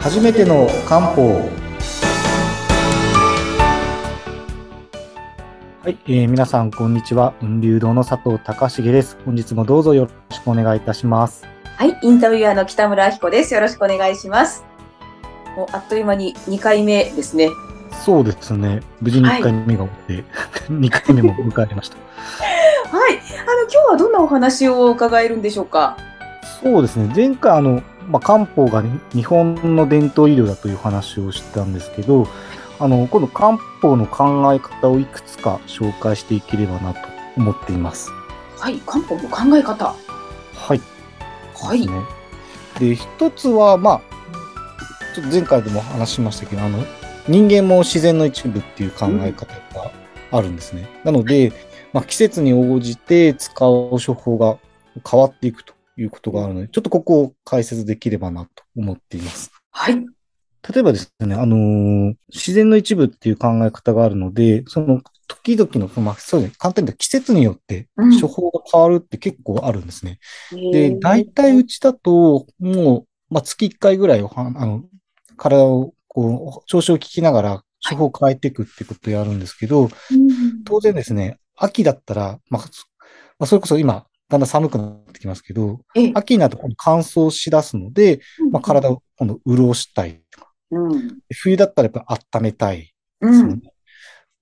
初めての漢方。はい、えー皆さんこんにちは。雲流堂の佐藤隆重です。本日もどうぞよろしくお願いいたします。はい、インタビュアーの北村明子です。よろしくお願いします。もうあっという間に2回目ですね。そうですね。無事に1回目が終わって、2回目も迎えました。はい、あの今日はどんなお話を伺えるんでしょうか？そうですね。前回あの、まあ、漢方が、ね、日本の伝統医療だという話をしたんですけどあの今度漢方の考え方をいくつか紹介していければなと思っていますはい、漢方の考え方。はいはい。で、一つは、まあ、ちょっと前回でも話しましたけど、あの、人間も自然の一部っていう考え方があるんですね。なので、まあ、季節に応じて使う処方が変わっていくということがあるので、ちょっとここを解説できればなと思っています。はい、例えばですね、あのー自然の一部っていう考え方があるので、その時々の、まあ、そうですね、簡単に言うと季節によってうん。処方が変わるって結構あるんですね。えで、ー大体うちだと、もう、まあ、月1回ぐらいあの、体を、こう、調子を聞きながら、処方を変えていくってことをやるんですけど、うん。当然ですね、秋だったら、まあ、そまあ、それこそ今、だんだん寒くなってきますけど、えー秋になると乾燥しだすので、まあ、体を今度潤したいとか、うん、冬だったらやっぱ温めたいうん、ですよね。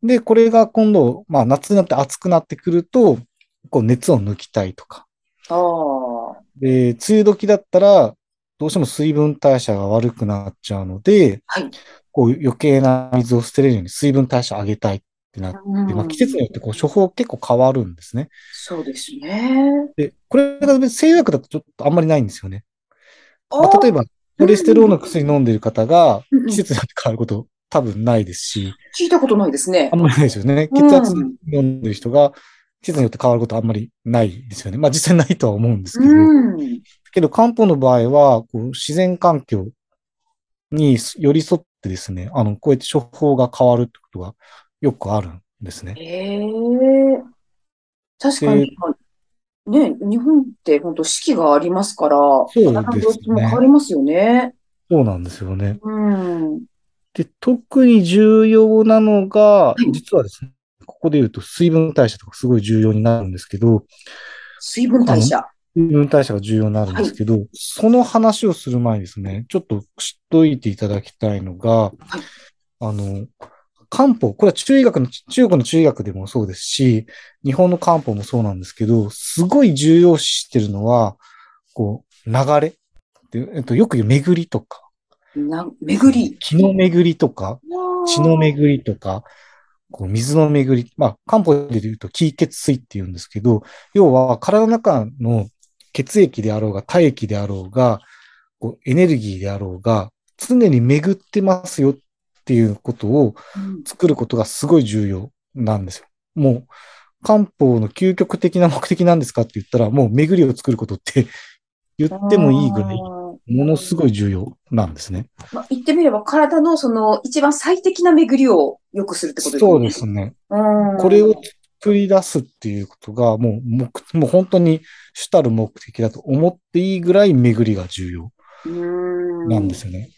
で、これが今度、まあ、夏になって暑くなってくると、こう、熱を抜きたいとか、で、梅雨時だったら、どうしても水分代謝が悪くなっちゃうので、はい、こう余計な水を捨てれるように水分代謝上げたいってなって、うんまあ、季節によってこう処方結構変わるんですね。そうですね。で、これが別に西洋薬だとちょっとあんまりないんですよね。まああ、例えば、コレステロールの薬飲んでる方が季節によって変わること多分ないですし、聞いたことないですねあん。まりないですよね。うん血圧飲んでる人が季節によって変わることあんまりないですよね。まあ実際ないとは思うんですけど、うん、けど漢方の場合は、こう自然環境に寄り添ってですね、あの、こうやって処方が変わるってことがよくあるんですね。ええ確かに、ね、日本って本当四季がありますから、うですねも変わりますよね。そうなんですよね。うん。で、特に重要なのがい、実はですね、ここで言うと水分代謝とかすごい重要になるんですけど、水分代謝。水分代謝が重要になるんですけど、その話をする前にですね、ちょっと知っといていただきたいのが、あの、漢方、これは中医学の、中国の中医学でもそうですし、日本の漢方もそうなんですけど、すごい重要視してるのは、こう、流れ。でえっと、よく言う巡りとか、な、巡り。気の巡りとか、血の巡りとか、こう水の巡り。まあ、漢方で言うと気血水って言うんですけど、要は体の中の血液であろうが体液であろうが、こうエネルギーであろうが、常に巡ってますよっていうことをうん作ることがすごい重要なんですよ。もう、漢方の究極的な目的なんですかって言ったら、もう巡りを作ることって言ってもいいぐらい、ものすごい重要なんですね。まあ、言ってみれば体のその一番最適な巡りを良くするってことですね。そうですね。うん。これを作り出すっていうことが、もう、目もう本当に主たる目的だと思っていいぐらい巡りが重要うんなんですよね。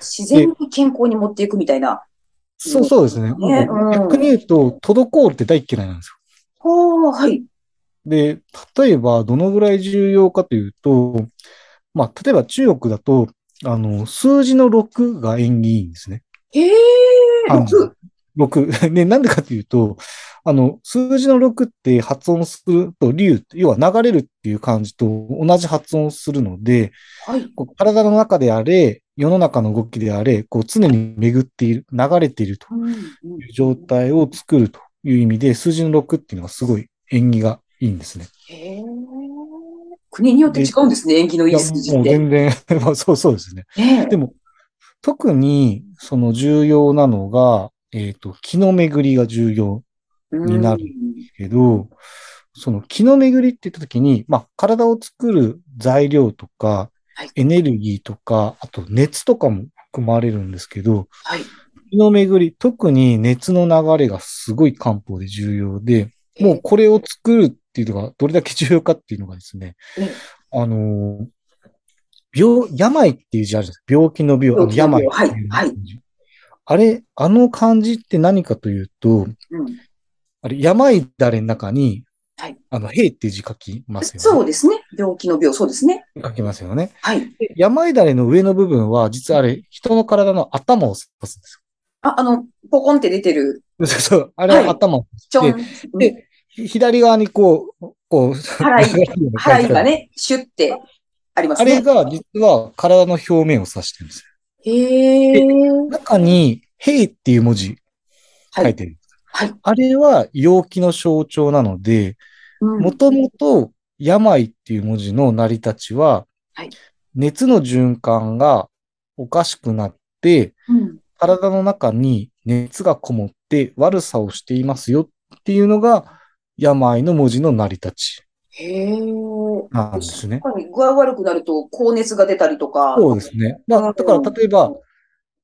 自然に健康に持っていくみたいな。そうそうですね。ねうん逆に言うと、滞るって大嫌いなんですよ。はあ、はい。で、例えばどのぐらい重要かというと、まあ、例えば中国だと、あの、数字の6が縁起いいんですね。へえ、あの六？6。で、なんでかというと、あの、数字の6って発音すると、流要は流れるっていう感じと同じ発音をするので、はい。こう体の中であれ、世の中の動きであれ、こう常に巡っている、流れているとうんうんいう状態を作るという意味で、数字の6っていうのはすごい縁起がいいんですね。へえ。国によって違うんですね、縁起のいい数字もうって。全然、まあそうそうですね。でも、特にその重要なのが、えっ、と、気の巡りが重要になるけど、その気の巡りって言ったときに、まあ、体を作る材料とかはい、エネルギーとか、あと熱とかも含まれるんですけど、はい。気の巡り、特に熱の流れがすごい漢方で重要で、もうこれを作るっていうのがどれだけ重要かっていうのがですね、ええあのー病、病っていう字あるじゃないですか。病気の病、病気の病病はいはいあれ、あの漢字って何かというと、うん。あれ、病だれの中に、はいあの、兵っていう字書きますよね。そうですね。病気の病、そうですね。書きますよね。はい。で病だれの上の部分は、実はあれ、人の体の頭を指すんですあ、あの、ポコンって出てる、よ。そうそう。あれは頭を指し。て、で、ひ左側にこう、こう、払い 払いが。ね、シュッてありますね。あれが実は体の表面を指してるんですへえ。よ。中に、兵っていう文字はい。書いてる。はい。あれは陽気の象徴なので、うんもともと病っていう文字の成り立ちは、はい熱の循環がおかしくなって、うん体の中に熱がこもって悪さをしていますよっていうのが病の文字の成り立ちへえ。なんですね。具合悪くなると高熱が出たりとか。そうですね。まあ、だから例えば、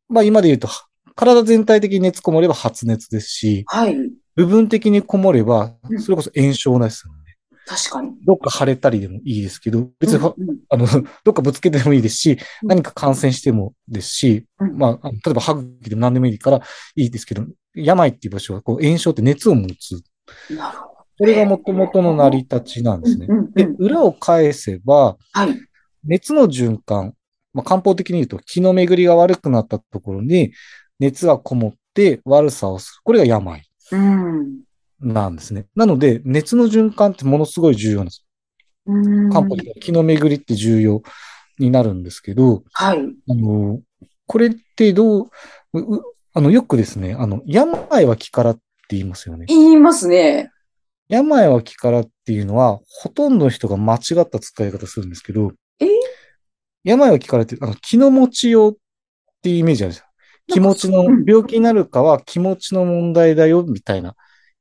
まあ今で言うと、体全体的に熱こもれば発熱ですし、はい。部分的にこもればう、んそれこそ炎症ですよね。確かに。どっか腫れたりでもいいですけど、別に、うんうんあの、どっかぶつけてもいいですし、うん何か感染してもですし、うんまあ、例えば歯茎でも何でもいいからいいですけど、病っていう場所はこう炎症って熱を持つ。なるほど。これが元々の成り立ちなんですねうんうんうん。で、裏を返せば、はい。熱の循環、まあ、漢方的に言うと気の巡りが悪くなったところに熱がこもって悪さをする。これが病うん。なんですね。なので、熱の循環ってものすごい重要なんです。うん。漢方的には気の巡りって重要になるんですけど、はい。あの、これってどうあの、よくですね、あの、病は気からって言いますよね。言いますね。病は気からっていうのは、ほとんどの人が間違った使い方するんですけど、え？病は気からって、あの、気の持ちようっていうイメージあるじゃん。気持ちのうん、病気になるかは気持ちの問題だよ、みたいな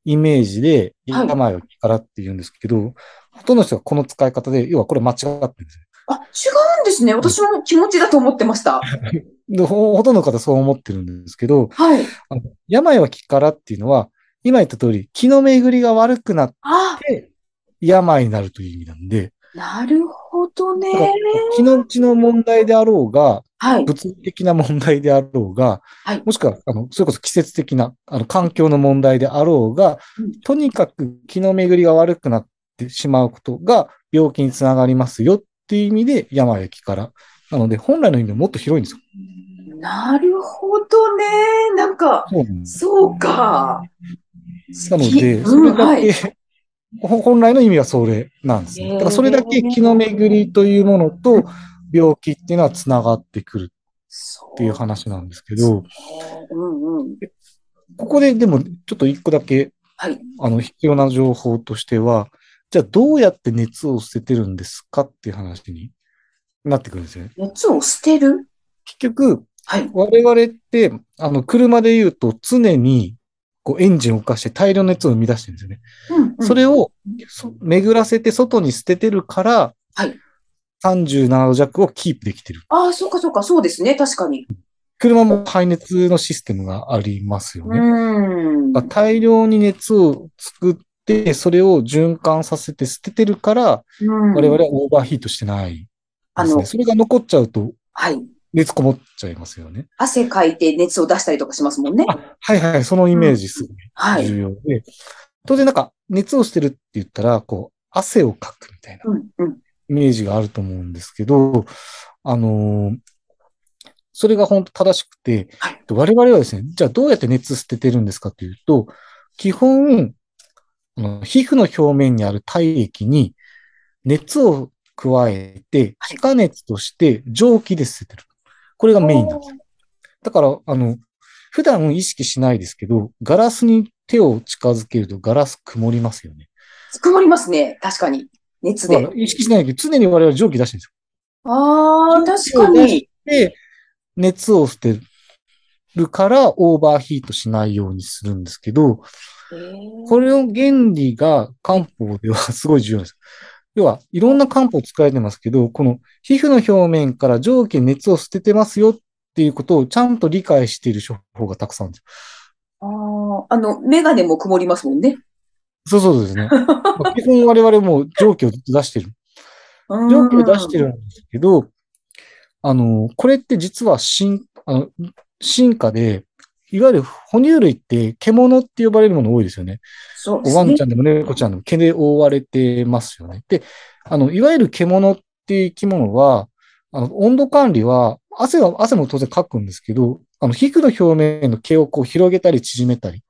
イメージで、はい病は気からって言うんですけど、ほとんどの人がこの使い方で、要はこれ間違ってるんですよ。あ、違うんですね。私も気持ちだと思ってました。でほほとんどの方そう思ってるんですけど、はい。あの病は気からっていうのは、今言った通り、気の巡りが悪くなっあ、て、病になるという意味なんで、なるほどね気の血の問題であろうが、はい。物理的な問題であろうが、はいもしくは、あの、それこそ季節的な、あの、環境の問題であろうが、うんとにかく気の巡りが悪くなってしまうことが病気につながりますよっていう意味で病は気から。なので、本来の意味はもっと広いんですよ。なるほどね。なんか、そうか。なので、うんそれだはいけ、ほ本来の意味はそれなんですね。だからそれだけ気の巡りというものと病気っていうのはつながってくるそっていう話なんですけど、うんうん。ここででもちょっと一個だけはい。あの、必要な情報としては、じゃあどうやって熱を捨ててるんですかっていう話になってくるんですよね。熱を捨てる？結局、はい。我々って、あの、車で言うと常に、こう、エンジンを動かして大量の熱を生み出してるんですよね。うんうんそれをそ巡らせて外に捨ててるから、はい37度弱をキープできてる。ああ、そうかそうか、そうですね。確かに。車も排熱のシステムがありますようね。ん。だから大量に熱を作って、それを循環させて捨ててるから、うん我々はオーバーヒートしてないですね。あの、それが残っちゃうとはい。熱こもっちゃいますよね。汗かいて熱を出したりとかしますもんね。あ、はいはい、そのイメージすごはいい。重要で。当然なんか熱をしてるって言ったら、こう、汗をかくみたいなうんうん。イメージがあると思うんですけど、あのーそれが本当正しくて、はい我々はですね、じゃあどうやって熱捨ててるんですかというと、基本、皮膚の表面にある体液に熱を加えて、はい気化熱として蒸気で捨ててる。これがメインなんです。だから、あの、普段意識しないですけど、ガラスに手を近づけるとガラス曇りますよね。曇りますね。確かに。熱で意識しないけど、常に我々は蒸気出してるんですよ。ああ、確かに。で、熱を捨てるからオーバーヒートしないようにするんですけど、これの原理が漢方ではすごい重要です。要は、いろんな漢方使えてますけど、この皮膚の表面から蒸気に熱を捨ててますよっていうことをちゃんと理解している処方がたくさんあるんですあーあの、メガネも曇りますもんね。よ。そうそうですね。まあ基本我々も蒸気をずっと出してる。蒸気を出してるんですけど、あの、これって実は進、あの、進化で、いわゆる哺乳類って獣って呼ばれるもの多いですよね。そうですねおワンちゃ。んでも猫ちゃんでも毛で覆われてますよね。で、あの、いわゆる獣っていう生き物は、あの、温度管理は、汗は、汗も当然かくんですけど、あの、皮膚の表面の毛をこう広げたり縮めたり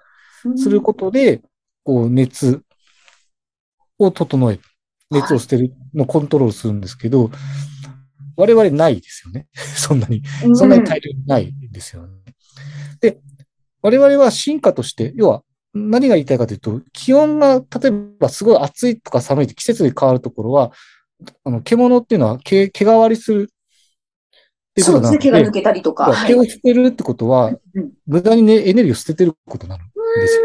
することで、こう、熱を整える。熱を捨てるのをコントロールするんですけど、我々ないですよね。そんなに。うんそんなに大量にないですよね。で、我々は進化として、要は何が言いたいかというと、気温が例えばすごい暑いとか寒いって季節で変わるところは、あの、獣っていうのは毛毛変わりするそうですね。毛が抜けたりとか。はい。毛を捨てるってことは、うん無駄にね、エネルギーを捨ててることになるんですよ。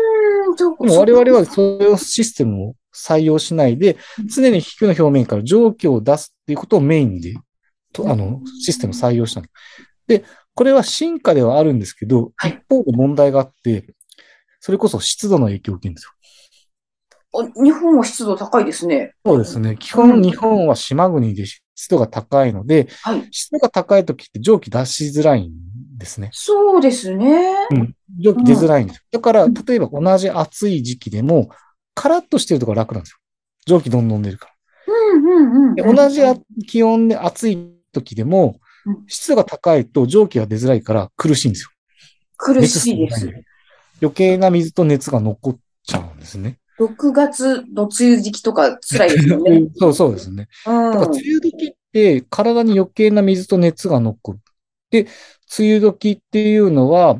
でも我々はそういうシステムを採用しないでうん、常に皮膚の表面から蒸気を出すっていうことをメインで、とあの、システムを採用したの。で、これは進化ではあるんですけど、はい一方で問題があって、それこそ湿度の影響を受けるんですよ。お日本は湿度高いですね。そうですね。基うん本日本は島国で湿度が高いので、はい。湿度が高い時って蒸気出しづらいんですね。そうですね。うん。蒸気出づらいんですよ。だから、うん例えば同じ暑い時期でも、カラッとしてるとこ楽なんですよ。蒸気どんどん出るから。うんうんうん。で同じあ気温で暑い時でもうん、湿度が高いと蒸気が出づらいから苦しいんですよ。苦しいです。余計な水と熱が残っちゃうんですね。6月の梅雨時期とか辛いですよね。そうそうですね。うん。だから梅雨時って体に余計な水と熱が残る。で、梅雨時っていうのは、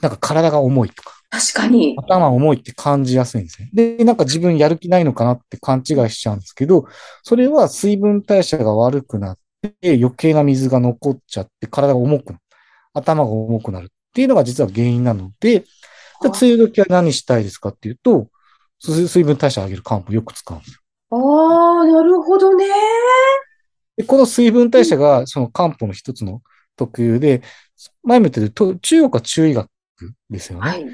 なんか体が重いとか、確かに。頭重いって感じやすいんですね。で、なんか自分やる気ないのかなって勘違いしちゃうんですけど、それは水分代謝が悪くなって余計な水が残っちゃって体が重くなる。頭が重くなるっていうのが実は原因なので、で梅雨時は何したいですかっていうと、水水分代謝を上げる漢方をよく使うんですよ。ああ、なるほどね。で、この水分代謝がその漢方の一つの特有で、前も言ったようにと中国は中医学ですよね。はい。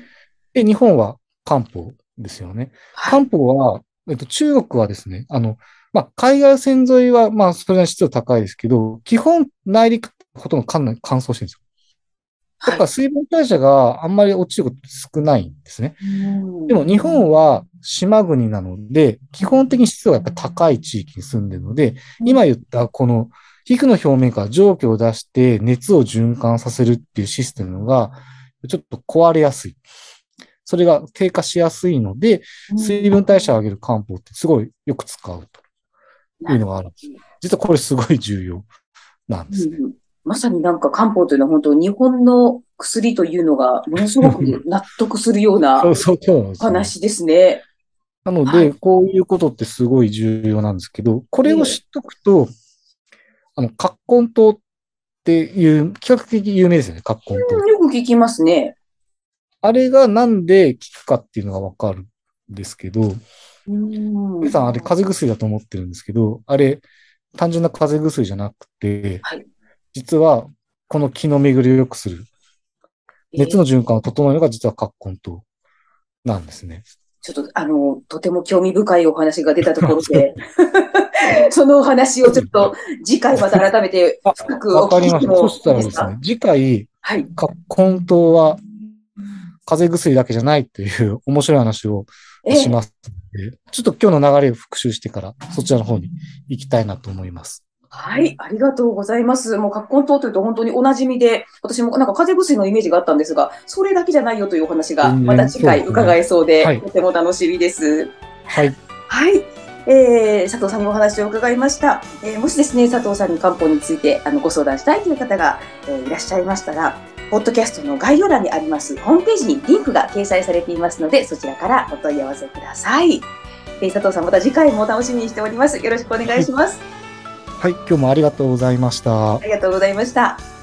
で、日本は漢方ですよね。はい。漢方は、えっと、中国はですね、あの、まあ、海岸線沿いは、まあ、それなりに湿度高いですけど、基本内陸ほとんど乾燥してるんですよ。だから水分代謝があんまり落ちること少ないんですね。うんでも日本は島国なので、基本的に湿度がやっぱ高い地域に住んでるので、今言ったこの皮膚の表面から蒸気を出して熱を循環させるっていうシステムがちょっと壊れやすい。それが低下しやすいので、水分代謝を上げる漢方ってすごいよく使うというのがあるんです。実はこれすごい重要なんですね。うんまさになんか漢方というのは本当日本の薬というのがものすごく納得するような 話ですね。なので、はいこういうことってすごい重要なんですけど、これを知っとくと、あの、葛根湯っていう、比較的有名ですよね、葛根湯。よく聞きますね。あれがなんで効くかっていうのがわかるんですけど、うん皆さんあれ風邪薬だと思ってるんですけど、あれ単純な風邪薬じゃなくて、はい実はこの気の巡りを良くする、熱の循環を整えるのが実は葛根湯なんですね。ちょっと、あの、とても興味深いお話が出たところで、そのお話をちょっと次回また改めてあ深くおわかりました。聞きしてもそしたらいいですかですね、次回、はい。葛根湯は風邪薬だけじゃないという面白い話をええしますちょっと今日の流れを復習してからそちらの方に行きたいなと思います。はい、ありがとうございます。もう、葛根湯というと本当にお馴染みで、私もなんか風邪薬のイメージがあったんですが、それだけじゃないよというお話が、また次回伺えそうで、はいとても楽しみです。はい。はい。えー、佐藤さんにお話を伺いました。えーもしですね、佐藤さんに漢方についてあのご相談したいという方が、えーいらっしゃいましたら、ポッドキャストの概要欄にありますホームページにリンクが掲載されていますので、そちらからお問い合わせください。えー佐藤さん、また次回も楽しみにしております。よろしくお願いします。はい、今日もありがとうございましたあ。りがとうございました。